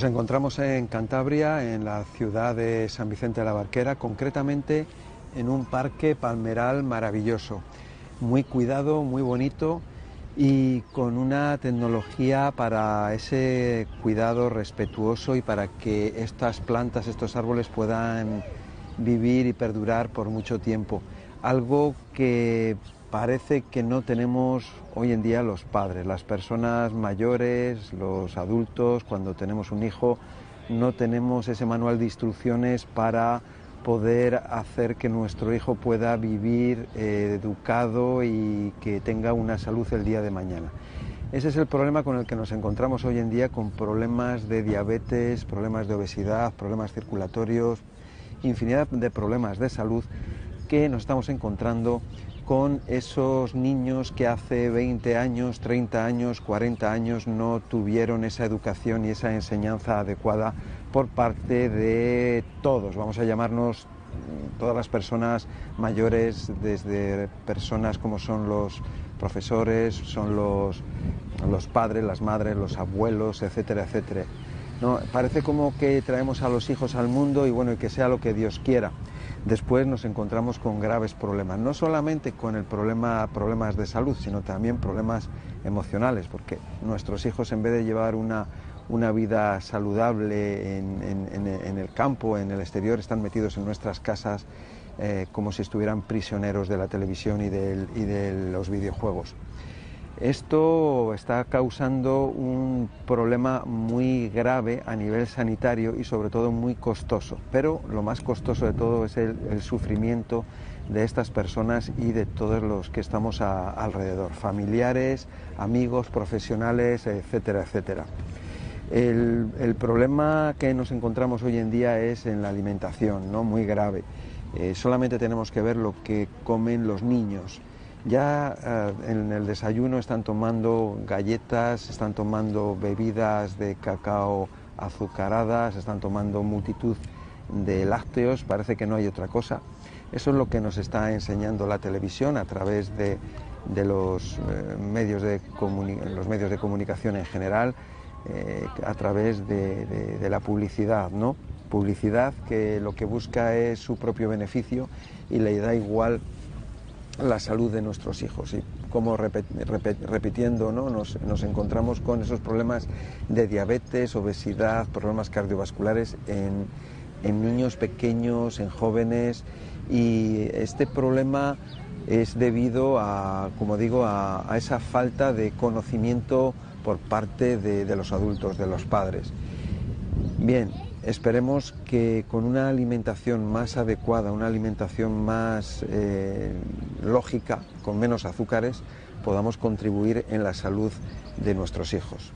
Nos encontramos en Cantabria, en la ciudad de San Vicente de la Barquera, concretamente en un parque palmeral maravilloso, muy cuidado, muy bonito y con una tecnología para ese cuidado respetuoso y para que estas plantas, estos árboles puedan vivir y perdurar por mucho tiempo. Algo que parece que no tenemos hoy en día los padres, las personas mayores, los adultos, cuando tenemos un hijo, no tenemos ese manual de instrucciones para poder hacer que nuestro hijo pueda vivir eh, educado y que tenga una salud el día de mañana. Ese es el problema con el que nos encontramos hoy en día, con problemas de diabetes, problemas de obesidad, problemas circulatorios, infinidad de problemas de salud que nos estamos encontrando con esos niños que hace 20 años, 30 años, 40 años no tuvieron esa educación y esa enseñanza adecuada por parte de todos, vamos a llamarnos mm, todas las personas mayores, desde personas como son los profesores, son los, los padres, las madres, los abuelos, etcétera, etcétera. No, parece como que traemos a los hijos al mundo y bueno, y que sea lo que Dios quiera. Después nos encontramos con graves problemas, no solamente con el problema, problemas de salud, sino también problemas emocionales, porque nuestros hijos en vez de llevar una, una vida saludable en, el campo, en el exterior, están metidos en nuestras casas eh, como si estuvieran prisioneros de la televisión y, y de los videojuegos. Esto está causando un problema muy grave a nivel sanitario y sobre todo muy costoso. Pero lo más costoso de todo es el, sufrimiento de estas personas y de todos los que estamos alrededor, familiares, amigos, profesionales, etcétera, etcétera. El, problema que nos encontramos hoy en día es en la alimentación, ¿no? muy grave. Eh, solamente tenemos que ver lo que comen los niños ya eh, en el desayuno están tomando galletas, están tomando bebidas de cacao azucaradas, están tomando multitud de lácteos, parece que no hay otra cosa. Eso es lo que nos está enseñando la televisión a través de, los, eh, medios de los medios de comunicación en general, eh, a través de, de, la publicidad, ¿no? Publicidad que lo que busca es su propio beneficio y le da igual la salud de nuestros hijos. Y como repitiendo, ¿no? nos, encontramos con esos problemas de diabetes, obesidad, problemas cardiovasculares en, niños pequeños, en jóvenes. Y este problema es debido a, como digo, a, esa falta de conocimiento por parte de, de los adultos, de los padres. Bien, Esperemos que con una alimentación más adecuada, una alimentación más eh, lógica, con menos azúcares, podamos contribuir en la salud de nuestros hijos.